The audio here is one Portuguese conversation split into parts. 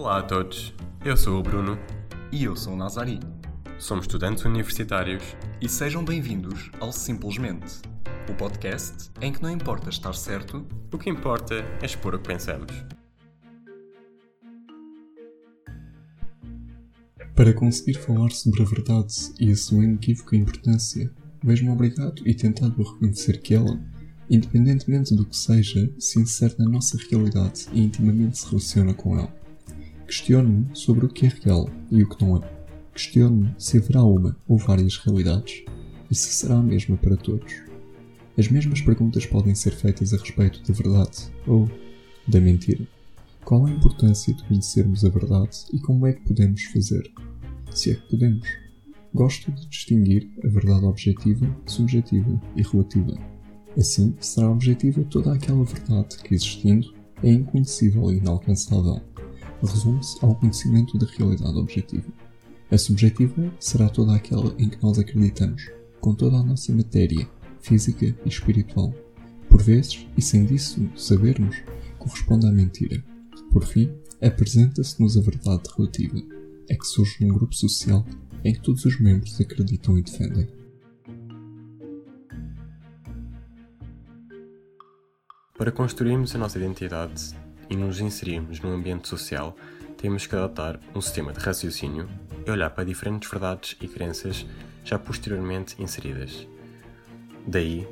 Olá a todos, eu sou o Bruno E eu sou o Nazari. somos estudantes universitários E sejam bem-vindos ao Simplesmente, o podcast em que não importa estar certo, o que importa é expor o que pensamos. Para conseguir falar sobre a verdade e a sua inequívoca importância, vejo-me obrigado e tentado a reconhecer que ela, independentemente do que seja, se insere na nossa realidade e intimamente se relaciona com ela. Questiono-me sobre o que é real e o que não é. Questiono-me se haverá uma ou várias realidades e se será a mesma para todos. As mesmas perguntas podem ser feitas a respeito da verdade ou da mentira. Qual a importância de conhecermos a verdade e como é que podemos fazer? Se é que podemos. Gosto de distinguir a verdade objetiva, subjetiva e relativa. Assim, será objetiva toda aquela verdade que, existindo, é inconhecível e inalcançável. Resume-se ao conhecimento da realidade objetiva. A subjetiva será toda aquela em que nós acreditamos, com toda a nossa matéria, física e espiritual. Por vezes, e sem disso sabermos, corresponde à mentira. Por fim, apresenta-se-nos a verdade relativa, é que surge num grupo social em que todos os membros acreditam e defendem. Para construirmos a nossa identidade e nos inserirmos num ambiente social, temos que adotar um sistema de raciocínio e olhar para diferentes verdades e crenças já posteriormente inseridas. Daí,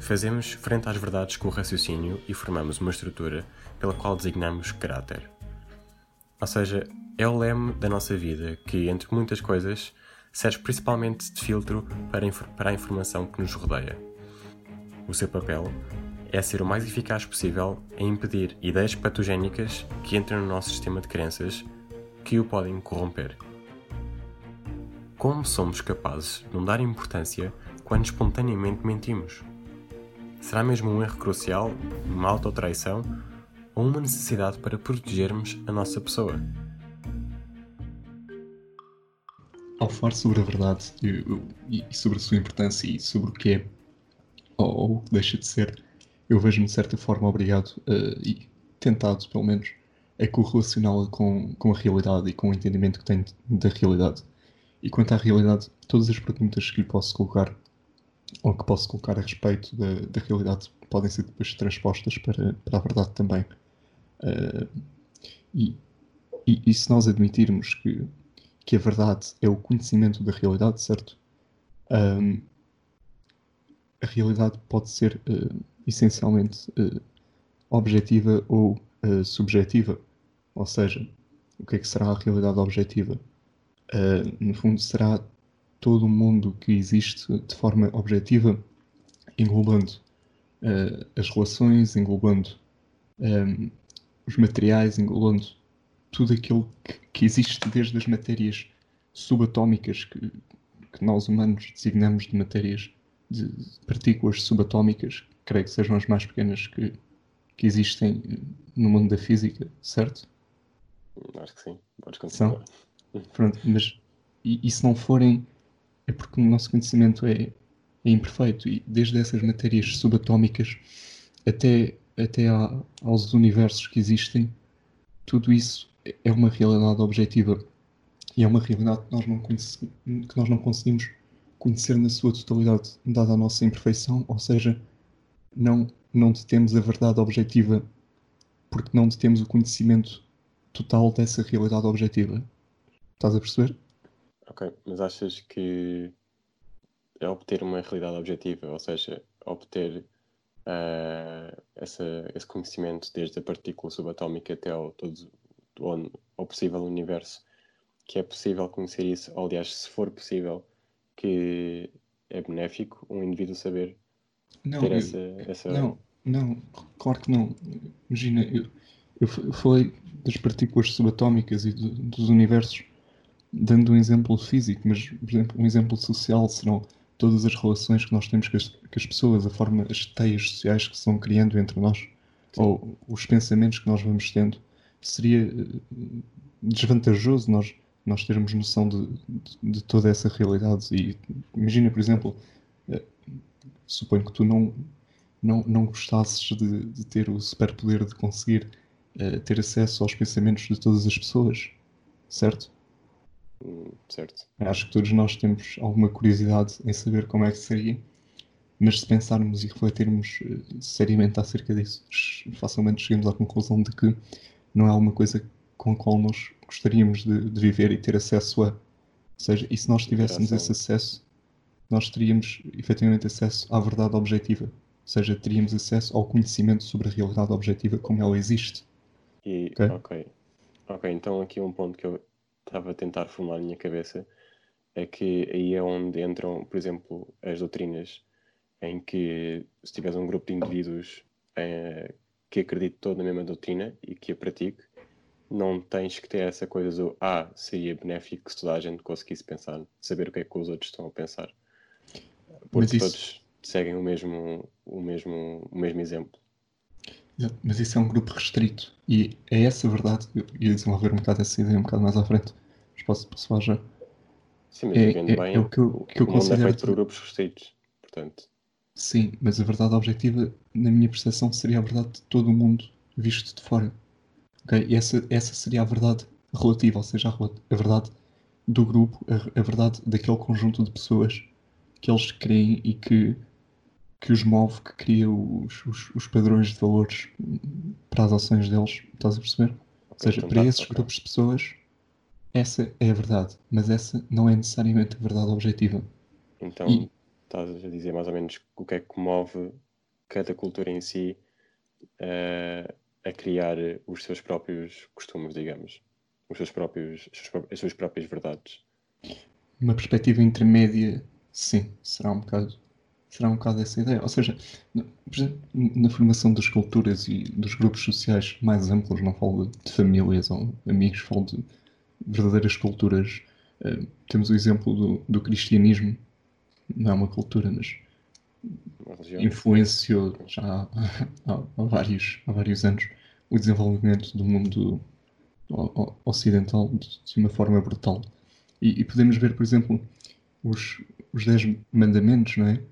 fazemos frente às verdades com o raciocínio e formamos uma estrutura pela qual designamos caráter. Ou seja, é o leme da nossa vida que, entre muitas coisas, serve principalmente de filtro para, para a informação que nos rodeia. O seu papel é ser o mais eficaz possível em impedir ideias patogénicas que entram no nosso sistema de crenças que o podem corromper. Como somos capazes de não dar importância quando espontaneamente mentimos? Será mesmo um erro crucial, uma autotraição ou uma necessidade para protegermos a nossa pessoa? Ao falar sobre a verdade e, sobre a sua importância e sobre o que é ou, ou deixa de ser, eu vejo-me de certa forma obrigado eh, e tentado, pelo menos, a correlacioná-la com, com a realidade e com o entendimento que tenho da realidade. E quanto à realidade, todas as perguntas que lhe posso colocar ou que posso colocar a respeito da, da realidade podem ser depois transpostas para, para a verdade também. Eh, e, e, e se nós admitirmos que, que a verdade é o conhecimento da realidade, certo? Ahm, a realidade pode ser eh, essencialmente eh, objetiva ou eh, subjetiva. Ou seja, o que é que será a realidade objetiva? Ah, no fundo, será todo o mundo que existe de forma objetiva, englobando as relações, englobando ahm, os materiais, englobando tudo aquilo que, que existe desde as matérias subatómicas que, que nós humanos designamos de matérias de partículas subatómicas, creio que sejam as mais pequenas que, que existem no mundo da física, certo? Acho que sim, podes São. Pronto, mas e, e se não forem, é porque o nosso conhecimento é, é imperfeito e desde essas matérias subatómicas até, até a- aos universos que existem, tudo isso é uma realidade objetiva e é uma realidade que nós não, que nós não conseguimos conhecer na sua totalidade, dada a nossa imperfeição, ou seja, não, não detemos a verdade objetiva porque não detemos o conhecimento total dessa realidade objetiva. Estás a perceber? Ok, mas achas que é obter uma realidade objetiva, ou seja, obter ah, essa, esse conhecimento desde a partícula subatómica até ao, todo, ao, ao possível universo, que é possível conhecer isso, ou, aliás, se for possível, que é benéfico um indivíduo saber Não, eu- essa, essa não, não, claro que não. Imagina, eu, eu fa- eu falei das partículas subatómicas e do- dos universos dando um exemplo físico, mas, por exemplo, um exemplo social serão todas as relações que nós temos com as, com as pessoas, a forma, as teias sociais que se vão criando entre nós, ou os pensamentos que nós vamos tendo. Seria eh, desvantajoso nós, nós termos noção de, de, de toda essa realidade. E imagina, por exemplo, suponho que tu não, não, não gostasses de, de ter o superpoder de conseguir uh, ter acesso aos pensamentos de todas as pessoas, certo? Hum, certo. Acho que todos nós temos alguma curiosidade em saber como é que seria, mas se pensarmos e refletirmos uh, seriamente acerca disso, facilmente chegamos à conclusão de que não é alguma coisa com a qual nós gostaríamos de, de viver e ter acesso a. Ou seja, e se nós tivéssemos esse acesso, nós teríamos efetivamente acesso à verdade objetiva. Ou seja, teríamos acesso ao conhecimento sobre a realidade objetiva como ela existe. E, ok. Ok, okay então aqui um ponto que eu estava a tentar formar na minha cabeça é que aí é onde entram, por exemplo, as doutrinas em que se tiveres um grupo de indivíduos eh, que acredite todo na mesma doutrina e que a pratique, não tens que ter essa coisa do ah, seria benéfico se toda a gente conseguisse pensar, saber o que é que os outros estão a pensar. Porque isso... todos seguem o mesmo, o mesmo, o mesmo exemplo. Mas isso é um grupo restrito e é essa verdade. Eu ia desenvolver um bocado essa ideia um bocado mais à frente. Mas posso, posso falar já. Sim, mas é, é, bem, é o que eu, que eu o considero. Mundo é feito por grupos restritos, portanto. Sim, mas a verdade objetiva, na minha percepção, seria a verdade de todo o mundo visto de fora. Okay? E essa, essa seria a verdade relativa, ou seja, a, a verdade do grupo, a, a, verdade daquele conjunto de pessoas que eles creem e que, que os move, que cria os, os, os padrões de valores para as ações deles. Estás a perceber? Ou seja, então para tá, esses grupos de pessoas, essa é a verdade, mas essa não é necessariamente a verdade objetiva. Então, e... estás a dizer mais ou menos o que é que move cada cultura em si uh, a criar os seus próprios costumes, digamos, os seus próprios, as suas próprias verdades. Uma perspectiva intermédia, sim, será um bocado, será um bocado essa ideia. Ou seja, na, na formação das culturas e dos grupos sociais mais amplos, não falo de famílias ou amigos, falo de verdadeiras culturas. Uh, temos o exemplo do, do cristianismo, não é uma cultura, mas influenciou já há, há, há, vários, há vários anos o desenvolvimento do mundo ocidental de uma forma brutal. E, e podemos ver, por exemplo, os, os Dez Mandamentos, não é?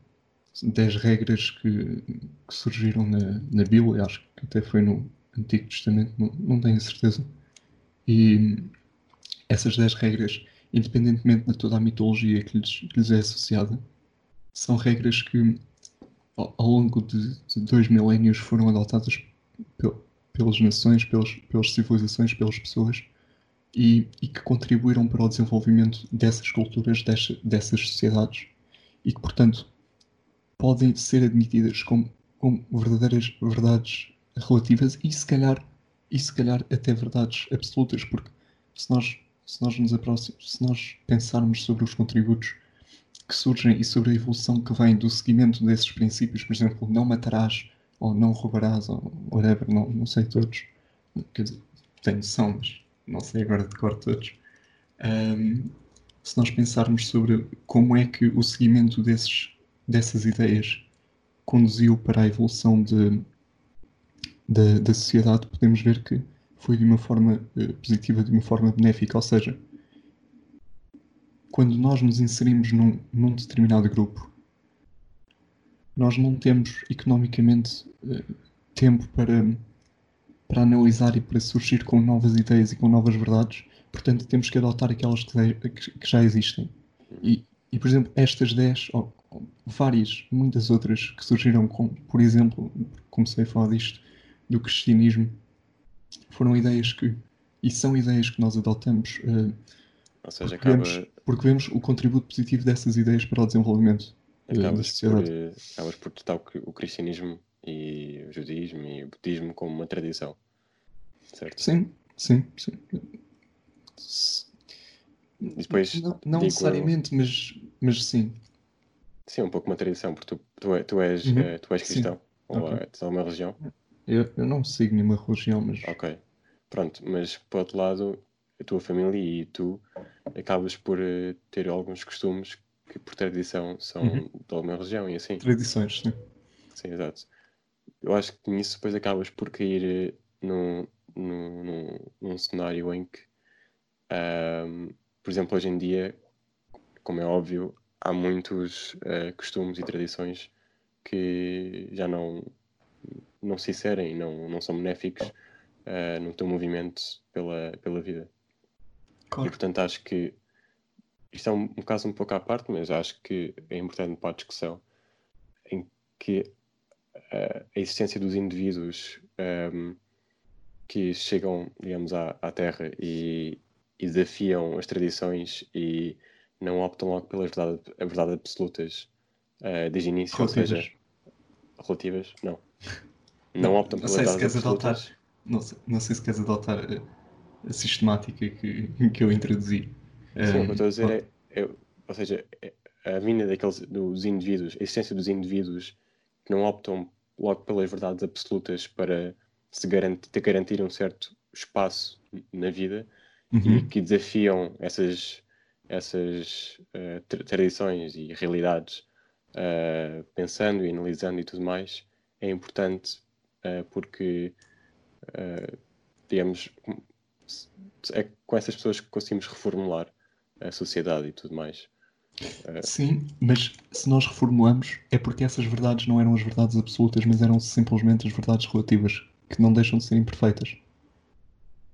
Dez regras que, que surgiram na, na Bíblia, acho que até foi no Antigo Testamento, não, não tenho certeza. E essas dez regras, independentemente de toda a mitologia que lhes, que lhes é associada, são regras que ao, ao longo de, de, dois milénios foram adotadas pelas nações, pelas, pelas civilizações, pelas pessoas e, e, que contribuíram para o desenvolvimento dessas culturas, dessas, dessas sociedades e que, portanto, podem ser admitidas como, como verdadeiras verdades relativas e se calhar e se calhar até verdades absolutas, porque se nós, se nós nos aproximamos, se nós pensarmos sobre os contributos que surgem e sobre a evolução que vem do seguimento desses princípios, por exemplo, não matarás, ou não roubarás, ou whatever, não, não sei todos. Quer dizer, tenho noção, mas não sei agora de cor todos. Um, se nós pensarmos sobre como é que o seguimento desses, dessas ideias conduziu para a evolução de, de, da sociedade, podemos ver que foi de uma forma uh, positiva, de uma forma benéfica. Ou seja, quando nós nos inserimos num, num determinado grupo, nós não temos economicamente uh, tempo para, para analisar e para surgir com novas ideias e com novas verdades, portanto temos que adotar aquelas que, que já existem. E, e, por exemplo, estas 10, ou, ou, várias, muitas outras que surgiram, com, por exemplo, comecei a falar disto, do cristianismo, foram ideias que, e são ideias que nós adotamos. Uh, ou seja, porque, acaba... vemos, porque vemos o contributo positivo dessas ideias para o desenvolvimento Acabas por, acabas por tratar o cristianismo e o judaísmo e o budismo como uma tradição, certo? Sim, sim, sim. E depois, não, não necessariamente, mas, mas sim. Sim, um pouco uma tradição, porque tu, tu, é, tu és, uhum. uh, tu és cristão, sim. ou okay. tens alguma religião? Eu, eu não sigo nenhuma religião, mas... Ok, pronto, mas por outro lado, a tua família e tu acabas por uh, ter alguns costumes que por tradição são uhum. de alguma região e assim. Tradições, sim. Sim, exato. Eu acho que nisso depois acabas por cair eh, num, num, num, num cenário em que, um, por exemplo, hoje em dia, como é óbvio, há muitos uh, costumes e tradições que já não, não se inserem, não, não são benéficos uh, no teu movimento pela, pela vida. Claro. E portanto acho que isto é um, um, caso um pouco à parte, mas acho que é importante para a discussão em que a existência dos indivíduos um, ehm, que chegam, digamos, à, à Terra e, e, desafiam as tradições e não optam logo pelas verdade, verdade absolutas uh, desde o início, relativas. ou seja, relativas, não. Não, não optam pelas verdades absolutas. Adotar, não, sei, não sei se queres adotar a, a sistemática que, que eu introduzi. Sim, um, o que eu estou a dizer é, é, ou seja, é a vinda daqueles, dos indivíduos, a existência dos indivíduos que não optam logo pelas verdades absolutas para se garantir, garantir um certo espaço na vida uhum. e que desafiam essas, essas uh, tradições e realidades uh, pensando e analisando e tudo mais, é importante uh, porque, digamos, é com essas pessoas que conseguimos reformular a sociedade e tudo mais. Sim, mas se nós reformulamos é porque essas verdades não eram as verdades absolutas, mas eram simplesmente as verdades relativas, que não deixam de ser imperfeitas.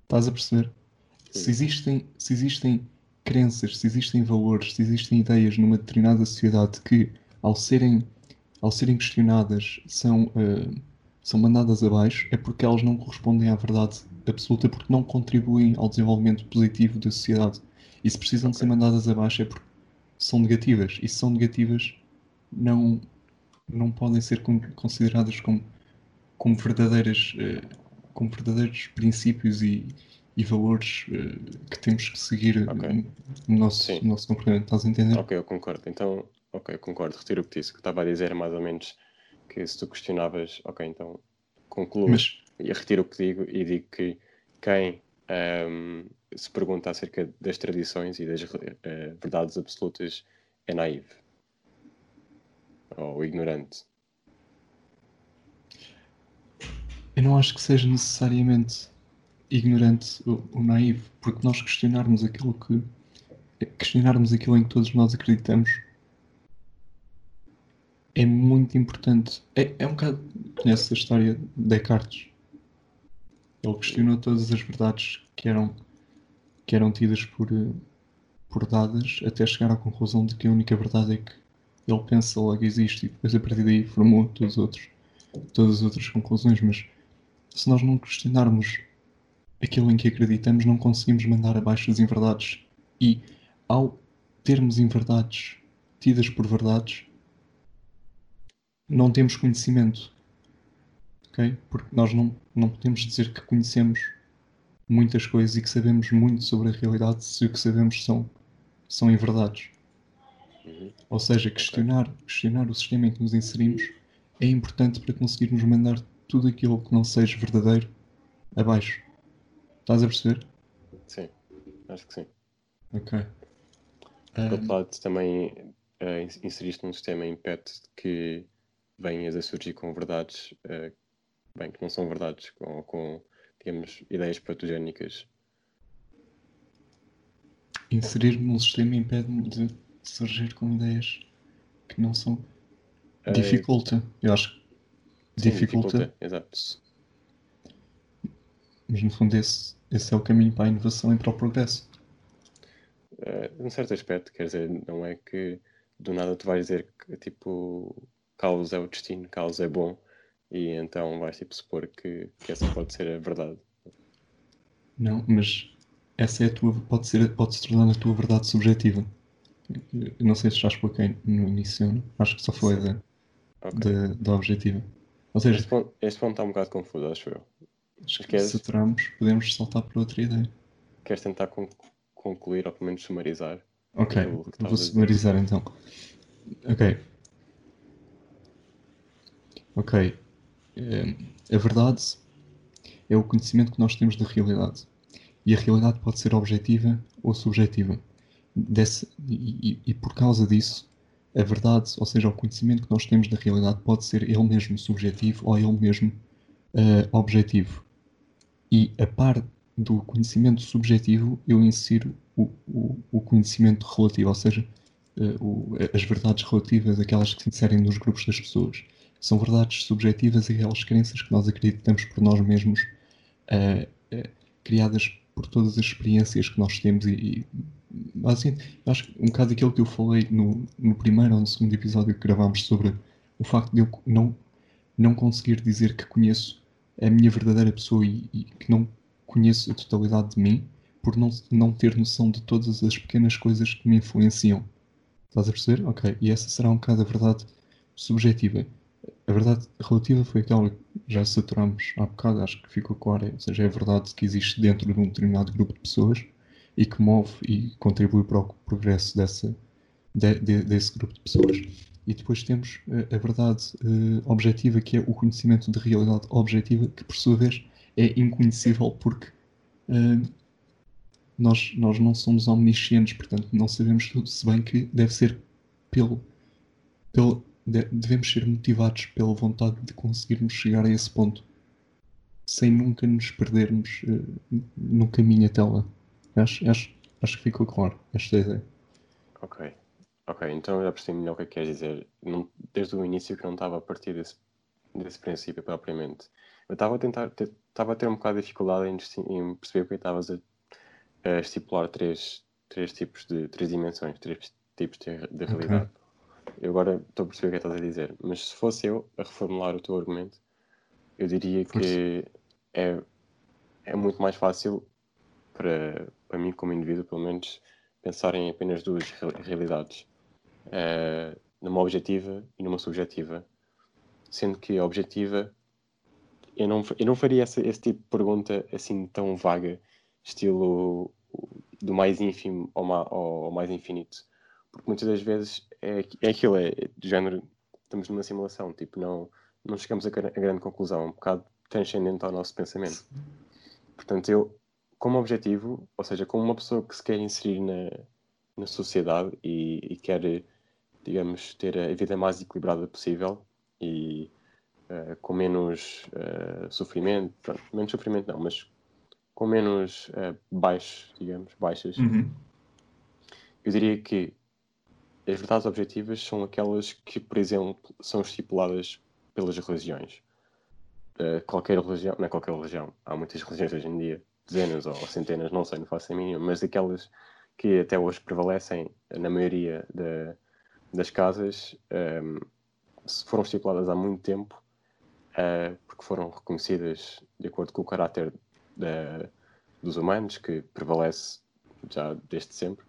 Estás a perceber? Se existem, se existem crenças, se existem valores, se existem ideias numa determinada sociedade que, ao serem, ao serem questionadas, são, uh, são mandadas abaixo, é porque elas não correspondem à verdade absoluta, porque não contribuem ao desenvolvimento positivo da sociedade. E se precisam okay. de ser mandadas abaixo é porque são negativas. E se são negativas, não, não podem ser consideradas como, como, verdadeiras, uh, como verdadeiros princípios e, e valores uh, que temos que seguir okay. no, nosso, no nosso comportamento. Estás a entender? Ok, eu concordo. Então, ok, concordo. Retiro o que disse. O que estava a dizer mais ou menos que se tu questionavas, ok, então concluo Mas... e retiro o que digo e digo que quem um, se pergunta acerca das tradições e das uh, verdades absolutas é naivo ou ignorante. Eu não acho que seja necessariamente ignorante ou, ou naivo, porque nós questionarmos aquilo que questionarmos aquilo em que todos nós acreditamos é muito importante. É, é um bocado. Conheces a história de Descartes? Ele questionou todas as verdades que eram, que eram tidas por, por dadas até chegar à conclusão de que a única verdade é que ele pensa, logo existe, e depois a partir daí formou todos outros, todas as outras conclusões. Mas se nós não questionarmos aquilo em que acreditamos, não conseguimos mandar abaixo as inverdades. E ao termos inverdades tidas por verdades, não temos conhecimento. Okay? Porque nós não, não podemos dizer que conhecemos muitas coisas e que sabemos muito sobre a realidade se o que sabemos são, são inverdades. Uhum. Ou seja, questionar, questionar o sistema em que nos inserimos é importante para conseguirmos mandar tudo aquilo que não seja verdadeiro abaixo. Estás a perceber? Sim, acho que sim. Ok. Por outro lado, também uh, inseriste num sistema impede que venhas a surgir com verdades, uh, bem, que não são verdades, com, com digamos, ideias patogénicas. Inserir-me num sistema impede-me de surgir com ideias que não são. Uh, dificulta, eu acho. Sim, dificulta. dificulta. Exato. Mas no fundo esse, esse é o caminho para a inovação e para o progresso. Uh, num certo aspecto, quer dizer, não é que do nada tu vais dizer que tipo caos é o destino, caos é bom e então vais tipo supor que, que essa pode ser a verdade. Não, mas essa é a tua, pode, ser, pode se tornar a tua verdade subjetiva. Eu não sei se já expliquei no início, não? acho que só foi da, okay. da, da objetiva. Ou seja, este ponto, este ponto está um bocado confuso, acho eu. Acho que saturamos, podemos saltar para outra ideia. Queres tentar concluir ou pelo menos sumarizar? Ok, vou sumarizar então. Ok. Ok. É, a verdade é o conhecimento que nós temos da realidade. E a realidade pode ser objetiva ou subjetiva. Desse, e, e, por causa disso, a verdade, ou seja, o conhecimento que nós temos da realidade, pode ser ele mesmo subjetivo ou ele mesmo uh, objetivo. E a par do conhecimento subjetivo, eu insiro o, o, o conhecimento relativo, ou seja, uh, o, as verdades relativas, aquelas que se inserem nos grupos das pessoas. São verdades subjetivas aquelas crenças que nós acreditamos por nós mesmos uh, uh, criadas por todas as experiências que nós temos e, e basicamente, acho que um bocado aquilo que eu falei no, no primeiro ou no segundo episódio que gravámos sobre o facto de eu não, não conseguir dizer que conheço a minha verdadeira pessoa e, e que não conheço a totalidade de mim por não, não ter noção de todas as pequenas coisas que me influenciam. Estás a perceber? Ok. E essa será um bocado a verdade subjetiva. A verdade relativa foi aquela que já saturamos há bocado, acho que ficou clara. Ou seja, é a verdade que existe dentro de um determinado grupo de pessoas e que move e contribui para o progresso dessa, de, de, desse grupo de pessoas. E depois temos a, a verdade uh, objetiva, que é o conhecimento de realidade objetiva, que por sua vez é inconhecível porque uh, nós, nós não somos omniscientes, portanto não sabemos tudo, se bem que deve ser pelo, pelo devemos ser motivados pela vontade de conseguirmos chegar a esse ponto sem nunca nos perdermos uh, no caminho até lá. Acho, acho, acho que ficou claro esta ideia. Ok. Ok, então já percebi melhor o que é que queres dizer. Não, desde o início que não estava a partir desse, desse princípio propriamente. Eu estava a tentar, estava a ter um bocado de dificuldade em, em perceber porque estavas a, a, estipular três, três tipos de, três dimensões, três tipos de, de realidade. Okay. Eu agora estou a perceber o que é que estás a dizer, mas se fosse eu a reformular o teu argumento, eu diria que é, é muito mais fácil para, para mim, como indivíduo, pelo menos, pensar em apenas duas realidades, uh, numa objetiva e numa subjetiva. Sendo que a objetiva, eu não, eu não faria essa, esse tipo de pergunta assim tão vaga, estilo do mais ínfimo ao, ma, ao, ao mais infinito. Porque muitas das vezes é, é aquilo, é, é do género, estamos numa simulação, tipo, não, não chegamos a, a grande conclusão, um bocado transcendente ao nosso pensamento. Portanto, eu, como objetivo, ou seja, como uma pessoa que se quer inserir na, na sociedade e, e quer, digamos, ter a vida mais equilibrada possível e uh, com menos uh, sofrimento, pronto, menos sofrimento não, mas com menos uh, baixos, digamos, baixas, uhum. eu diria que as verdades objetivas são aquelas que, por exemplo, são estipuladas pelas religiões. qualquer religião, não é qualquer religião, há muitas religiões hoje em dia, dezenas ou centenas, não sei, não faço a mínima, mas aquelas que até hoje prevalecem na maioria de, das casas um, foram estipuladas há muito tempo uh, porque foram reconhecidas de acordo com o caráter dos humanos que prevalece já desde sempre.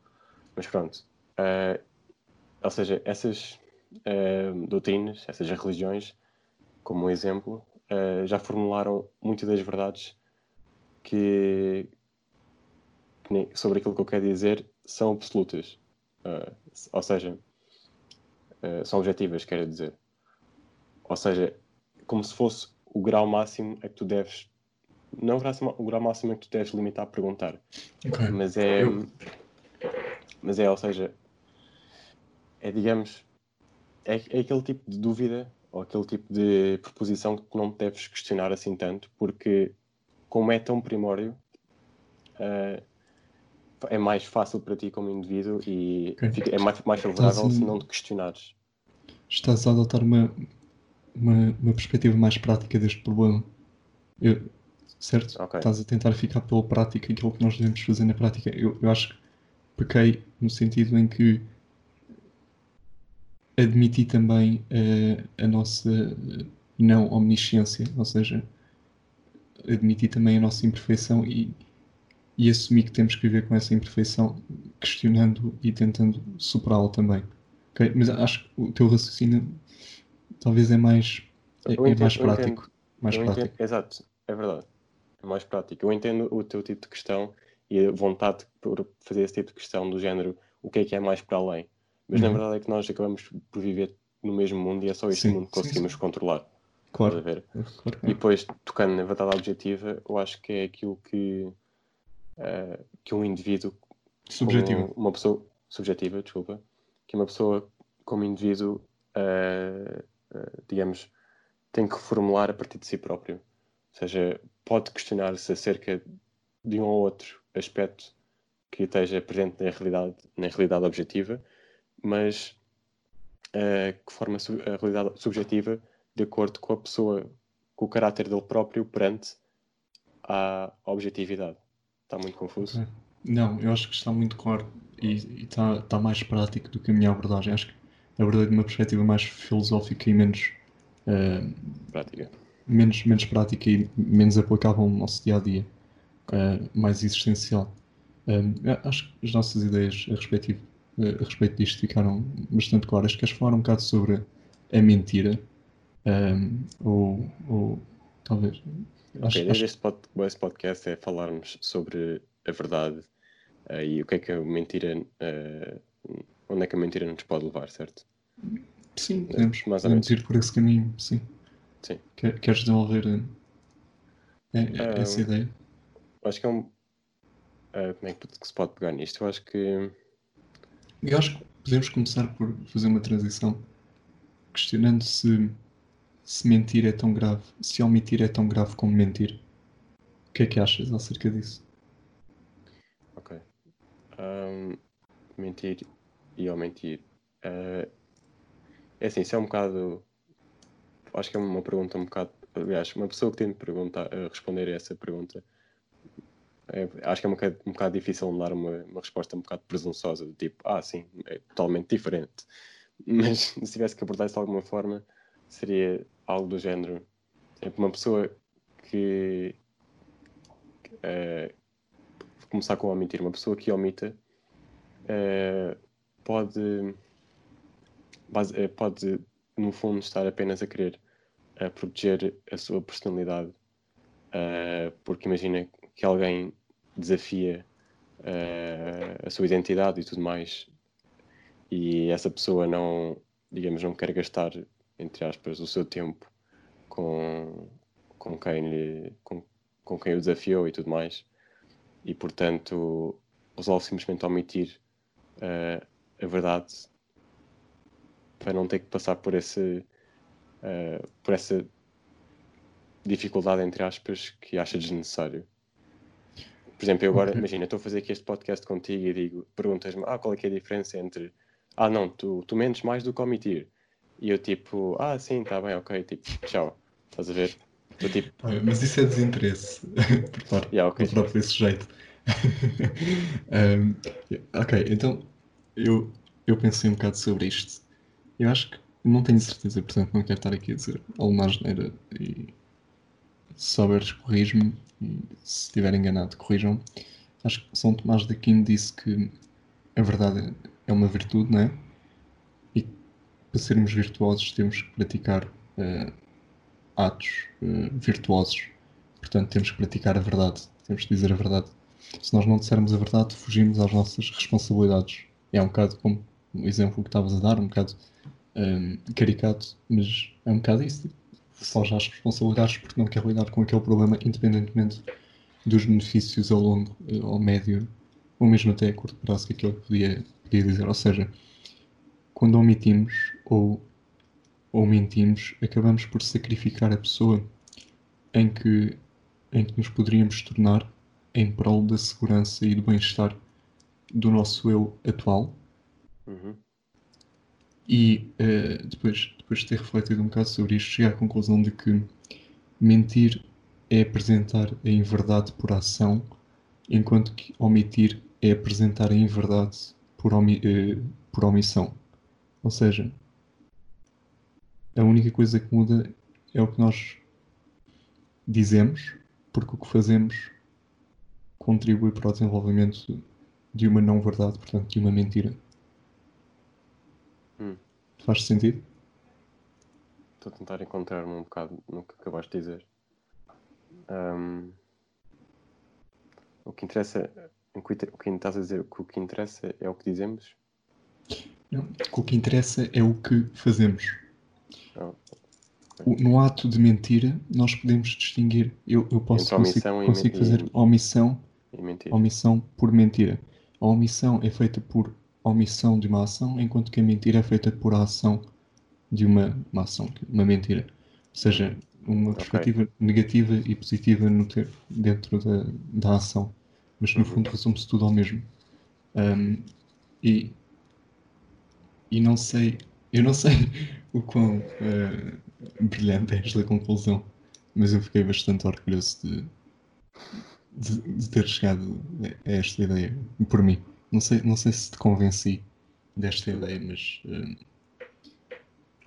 Mas pronto, uh, ou seja, essas uh, doutrinas, essas religiões, como um exemplo, já formularam muitas das verdades que, que sobre aquilo que eu quero dizer são absolutas. Uh, ou seja, uh, são objetivas, quero dizer. Ou seja, como se fosse o grau máximo a que tu deves. Não o grau máximo a que tu deves limitar a perguntar. Okay. Mas é. Mas é, ou seja, é digamos. É, é aquele tipo de dúvida ou aquele tipo de proposição que não deves questionar assim tanto, porque como é tão primórdio, uh, é mais fácil para ti como indivíduo e okay. fica, é mais, mais favorável se não te questionares. Estás a adotar uma, uma, uma perspectiva mais prática deste problema. Eu, certo? Okay. Estás a tentar ficar pela prática aquilo que nós devemos fazer na prática. Eu, eu acho que pequei no sentido em que admiti também uh, a nossa não omnisciência, ou seja, admitir também a nossa imperfeição e, e assumir que temos que viver com essa imperfeição, questionando e tentando superá-la também. Okay? Mas acho que o teu raciocínio talvez é mais, é, entendo, é mais prático. Mais prático. Entendo, exato, é verdade. É mais prático. Eu entendo o teu tipo de questão e a vontade por fazer esse tipo de questão do género o que é que é mais para além. Mas uhum. na verdade é que nós acabamos por viver no mesmo mundo e é só este sim, mundo que conseguimos sim, sim. controlar. Claro. ver? claro. E depois, tocando na verdade objetiva, eu acho que é aquilo que, uh, que um indivíduo. Subjetivo. Uma pessoa. Subjetiva, desculpa. Que uma pessoa, como indivíduo, uh, uh, digamos, tem que formular a partir de si próprio. Ou seja, pode questionar-se acerca de um ou outro aspecto que esteja presente na realidade, na realidade objetiva, mas que forma a realidade subjetiva de acordo com a pessoa, com o caráter dele próprio perante à objetividade. Está muito confuso? Ok. Não, eu acho que está muito claro e está está mais prático do que a minha abordagem. Acho que abordei de uma perspectiva mais filosófica e menos, eh, Prática. menos, menos prática e menos aplicável no nosso dia a dia, eh, mais existencial. Acho que as nossas ideias a respeito, a respeito disto ficaram bastante claras. Queres falar um bocado sobre a mentira? Um, ou, ou talvez. Acho, desde acho, este, pod, este podcast é falarmos sobre a verdade eh, e o que é que a mentira. eh, onde é que a mentira nos pode levar, certo? sim, podemos, mais ou podemos ir por esse caminho, sim. Sim. Quer- Queres desenvolver eh, eh, essa Um, ideia? Acho que é um. eh, como é que se pode pegar nisto? Eu acho que. Eu acho que podemos começar por fazer uma transição questionando se, se mentir é tão grave, se omitir é tão grave como mentir. O que é que achas acerca disso? Ok. Ahm, mentir e ao mentir. Eh, é assim, isso é um bocado. Acho que é uma pergunta um bocado. Aliás, uma pessoa que tem de perguntar, a responder a essa pergunta. É- acho que é um bocado, um bocado difícil dar uma, uma resposta um bocado presunçosa, do tipo, ah, sim, é totalmente diferente. Mas se tivesse que abordar isso de alguma forma, seria algo do género. Tipo, uma pessoa que. que, eh, começar com omitir. Uma pessoa que omita eh, pode, base- eh, pode, no fundo, estar apenas a querer eh, proteger a sua personalidade. porque imagina que alguém desafia eh, a sua identidade e tudo mais, e essa pessoa não, digamos, não quer gastar, entre aspas, o seu tempo com, com, quem, lhe, com, com quem o desafiou e tudo mais e portanto resolve simplesmente omitir eh, a verdade para não ter que passar por esse eh, por essa dificuldade entre aspas que acha desnecessário. Por exemplo, eu agora, Ok. imagina, estou a fazer aqui este podcast contigo e digo, perguntas-me, ah, qual é que é a diferença entre ah não, tu, tu mentes mais do que omitir. E eu tipo, ah sim, está bem, ok, tipo, tchau. Estás a ver? Estou tipo, Mas isso é desinteresse por parte yeah, ok. do próprio sujeito. Um, ok, então eu, eu pensei um bocado sobre isto. Eu acho que não tenho certeza, portanto não quero estar aqui a dizer alguma asneira e se souberes corrijo-me e se estiver enganado corrijam-me. Acho que São Tomás de Aquino disse que a verdade é uma virtude, não é? E para sermos virtuosos temos que praticar eh, atos eh, virtuosos. Portanto, temos que praticar a verdade, temos que dizer a verdade. Se nós não dissermos a verdade, fugimos às nossas responsabilidades. É um bocado como o exemplo que estavas a dar, um bocado hum, caricato, mas é um bocado isso. Foge às responsabilidades porque não quer lidar com aquele problema, independentemente dos benefícios ao longo, eh, ao médio, ou mesmo até a curto prazo que aquilo podia, podia dizer. Ou seja, quando omitimos ou, ou mentimos, acabamos por sacrificar a pessoa em que, em que nos poderíamos tornar em prol da segurança e do bem-estar do nosso eu atual. Uhum. E eh, depois, depois de ter refletido um bocado sobre isto, cheguei à conclusão de que mentir é apresentar a inverdade por ação, enquanto que omitir é apresentar a inverdade por, omi- eh, por omissão. Ou seja, a única coisa que muda é o que nós dizemos, porque o que fazemos contribui para o desenvolvimento de uma não-verdade, portanto, de uma mentira. Hum. Faz sentido? Estou a tentar encontrar-me um bocado no que acabaste de dizer. Ahm, o que interessa, o que estás a dizer, que o que interessa é o que dizemos? Não. O que interessa é o que fazemos. Não. O- no ato de mentira, nós podemos distinguir. Eu, eu posso consigo, consigo fazer omissão, omissão por mentira. A omissão é feita por omissão de uma ação, enquanto que a mentira é feita por ação de uma, uma ação, uma mentira. Ou seja, uma Ok. perspectiva negativa e positiva no ter, dentro da, da ação. Mas no Uhum. fundo resume-se tudo ao mesmo. Ahm, e, e não sei, eu não sei o quão eh, brilhante é esta conclusão, mas eu fiquei bastante orgulhoso de, de, de ter chegado a esta ideia por mim. Não sei, não sei se te convenci desta ideia, mas. Uh...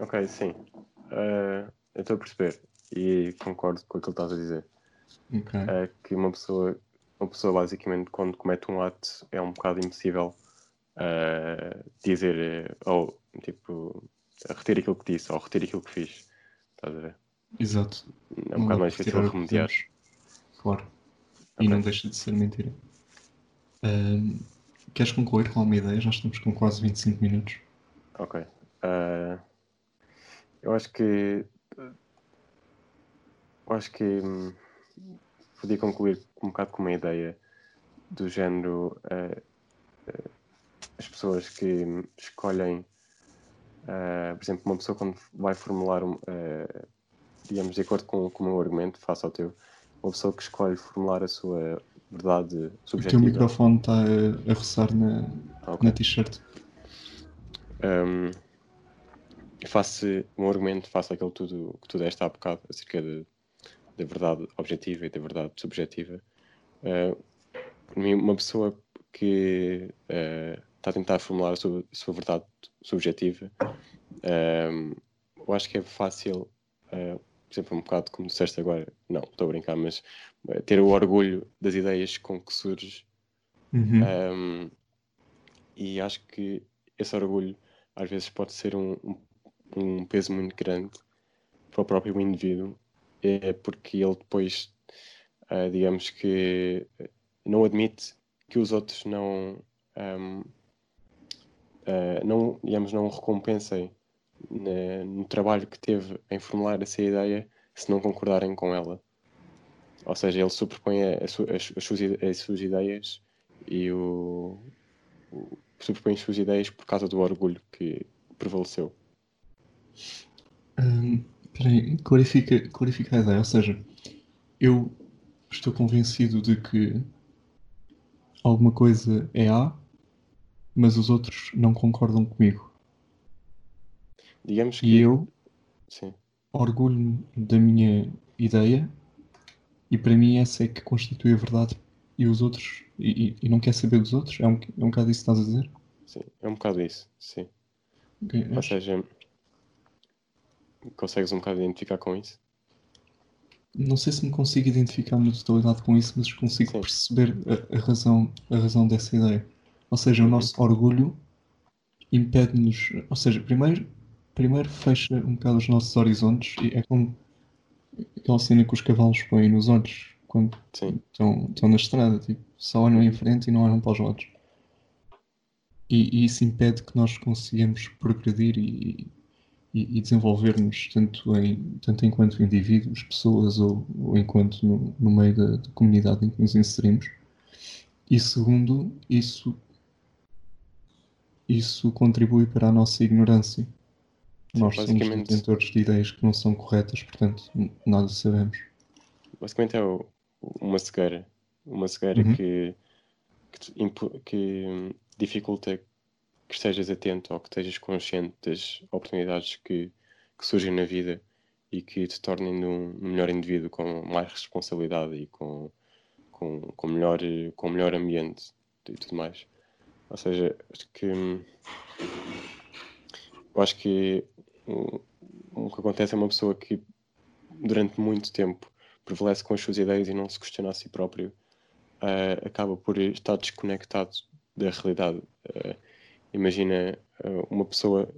Ok, sim. Uh, eu estou a perceber e concordo com aquilo que estás a dizer. Okay. É que uma pessoa, uma pessoa basicamente quando comete um ato é um bocado impossível uh, dizer ou tipo retire aquilo que disse ou retire aquilo que fiz. Estás a ver? Exato. É um bocado mais difícil remediar. Claro. Okay. E não deixa de ser mentira. Uh, queres concluir com uma ideia? Já estamos com quase 25 minutos. Ok. Uh, eu acho que. Eu acho que. Hum, podia concluir um bocado com uma ideia do género. Uh, uh, as pessoas que escolhem. por exemplo, uma pessoa quando vai formular, um, digamos, de acordo com, com o meu argumento, face ao teu, uma pessoa que escolhe formular a sua verdade subjetiva. O teu microfone está a, a roçar na, okay. na t-shirt. Um, faço um argumento, faço aquilo tudo, que tu deste há bocado acerca da verdade objetiva e da verdade subjetiva. Uh, uma pessoa que uh, está a tentar formular a sua, a sua verdade subjetiva, uh, eu acho que é fácil, por exemplo, um bocado como disseste agora, não, estou a brincar, mas ter o orgulho das ideias com que surges. Uhum. Um, e acho que esse orgulho às vezes pode ser um, um, um, peso muito grande para o próprio indivíduo, é porque ele depois, uh, digamos que, não admite que os outros não, um, uh, ah, não digamos, não recompensem na, no trabalho que teve em formular essa ideia se não concordarem com ela. Ou seja, ele superpõe as, as, suas, as, suas, ideias e o, o, superpõe as suas ideias por causa do orgulho que prevaleceu. Hum, peraí, clarifica, clarifica a ideia. Ou seja, eu estou convencido de que alguma coisa é A, mas os outros não concordam comigo. Digamos que. E eu orgulho-me da minha ideia e para mim essa é que constitui a verdade. E os outros e, e, e não quer saber dos outros? É um, é um bocado isso que estás a dizer? Sim é um bocado isso sim. Okay, ou seja consegues um bocado identificar com isso? Não sei se me consigo identificar na totalidade com isso mas consigo sim. perceber a, a, razão a razão dessa ideia. Ou seja uhum. o nosso orgulho impede-nos ou seja primeiro primeiro fecha um bocado os nossos horizontes e é como aquela cena que os cavalos põem nos olhos quando estão, estão na estrada, tipo, só olham em frente e não olham para os lados. E, e isso impede que nós consigamos progredir e, e, e desenvolver-nos tanto, em, tanto enquanto indivíduos, pessoas ou, ou enquanto no, no meio da, da comunidade em que nos inserimos. E segundo, isso, isso contribui para a nossa ignorância. Nós somos detentores de ideias que não são corretas, portanto, nada sabemos. Basicamente é o, uma cegueira. Uma cegueira uhum. que, que, que, dificulta que estejas atento ou que estejas consciente das oportunidades que, que surgem na vida e que te tornem um melhor indivíduo com mais responsabilidade e com, com, com, melhor, com melhor ambiente e tudo mais. Ou seja, acho que eu acho que o que acontece é uma pessoa que durante muito tempo prevalece com as suas ideias e não se questiona a si próprio, uh, acaba por estar desconectado da realidade. Uh, imagina uh, uma pessoa,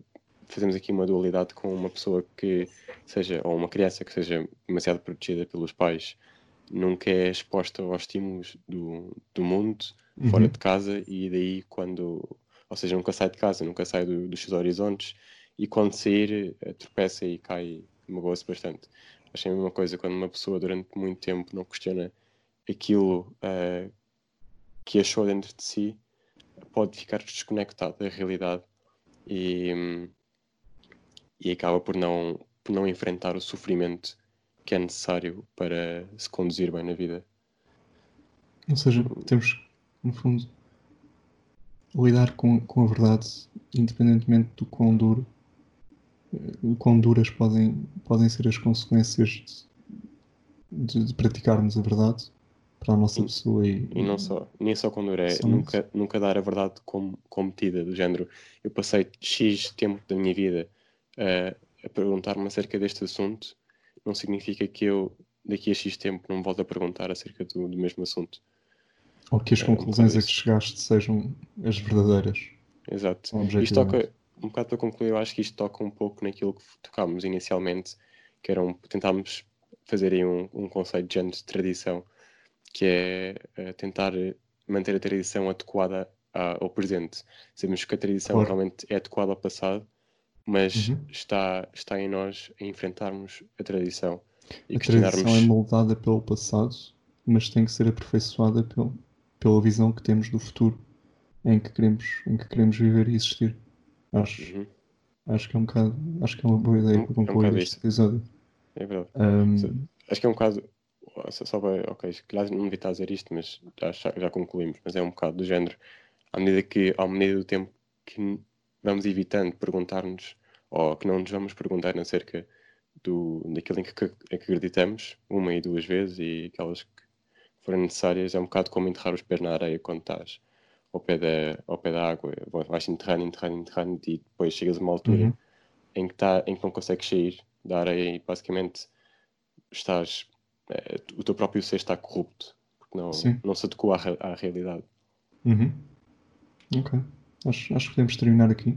fazemos aqui uma dualidade com uma pessoa que seja, ou uma criança que seja demasiado protegida pelos pais, nunca é exposta aos estímulos do, do mundo, uhum. fora de casa, e daí quando, ou seja, nunca sai de casa, nunca sai do, dos seus horizontes, e quando sair eh, tropeça e cai, magoa-se bastante. Achei a mesma coisa quando uma pessoa durante muito tempo não questiona aquilo uh, que achou dentro de si, pode ficar desconectado da realidade e, e acaba por não, por não enfrentar o sofrimento que é necessário para se conduzir bem na vida. Ou seja, temos, no fundo, lidar com, com a verdade, independentemente do quão duro quão duras podem, podem ser as consequências de, de, praticarmos a verdade para a nossa pessoa e, E não só, nem só quando é, nunca, nunca dar a verdade como, como tida, do género. Eu passei X tempo da minha vida eh, a perguntar-me acerca deste assunto, não significa que eu, daqui a X tempo, não me volto a perguntar acerca do, do mesmo assunto. ou que as É, conclusões a que chegaste sejam as verdadeiras. Exato. Isto toca, um bocado para concluir, eu acho que isto toca um pouco naquilo que tocámos inicialmente, que era um, tentámos fazer aí um, um conceito de género de tradição, que é eh, tentar manter a tradição adequada ao presente. Sabemos que a tradição Claro. realmente é adequada ao passado, mas Uhum. está, está em nós a enfrentarmos a tradição e A tradição é questionarmos. moldada pelo passado, mas tem que ser aperfeiçoada pel- pela visão que temos do futuro em que queremos, em que queremos viver e existir. Acho, Uhum, acho que é um bocado, acho que é uma boa ideia Um- para é um concluir bocado este episódio. é verdade. Sim. Acho que é um bocado. Só, para. Ok, se calhar não devia estar a dizer isto, mas já, já, concluímos. Mas é um bocado do género. À medida que, à medida do tempo que vamos evitando perguntar-nos, ou que não nos vamos perguntar acerca do, daquilo em que, em que acreditamos, uma e duas vezes, e aquelas que forem necessárias, é um bocado como enterrar os pés na areia quando estás ao pé da, ao pé da água. Vais enterrando, enterrando, enterrando, e depois chegas a uma altura Uhum. em que, tá, em que não consegues sair da areia e basicamente estás. eh, o teu próprio ser está corrupto, porque não, Sim. não se adequa à, à realidade. Uhum. Ok. Acho, acho que podemos terminar aqui.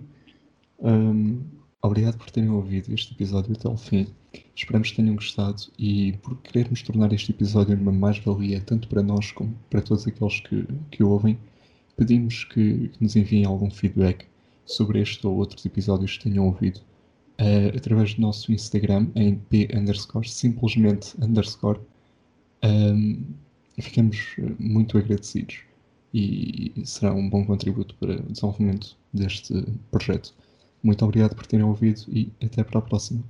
Ahm, obrigado por terem ouvido este episódio até ao fim. Esperamos que tenham gostado e por querermos tornar este episódio uma mais-valia tanto para nós como para todos aqueles que, que o ouvem, pedimos que, que nos enviem algum feedback sobre este ou outros episódios que tenham ouvido eh, através do nosso Instagram em p underscore simplesmente underscore. Ahm, ficamos eh, muito agradecidos e será um bom contributo para o desenvolvimento deste projeto. Muito obrigado por terem ouvido e até para a próxima.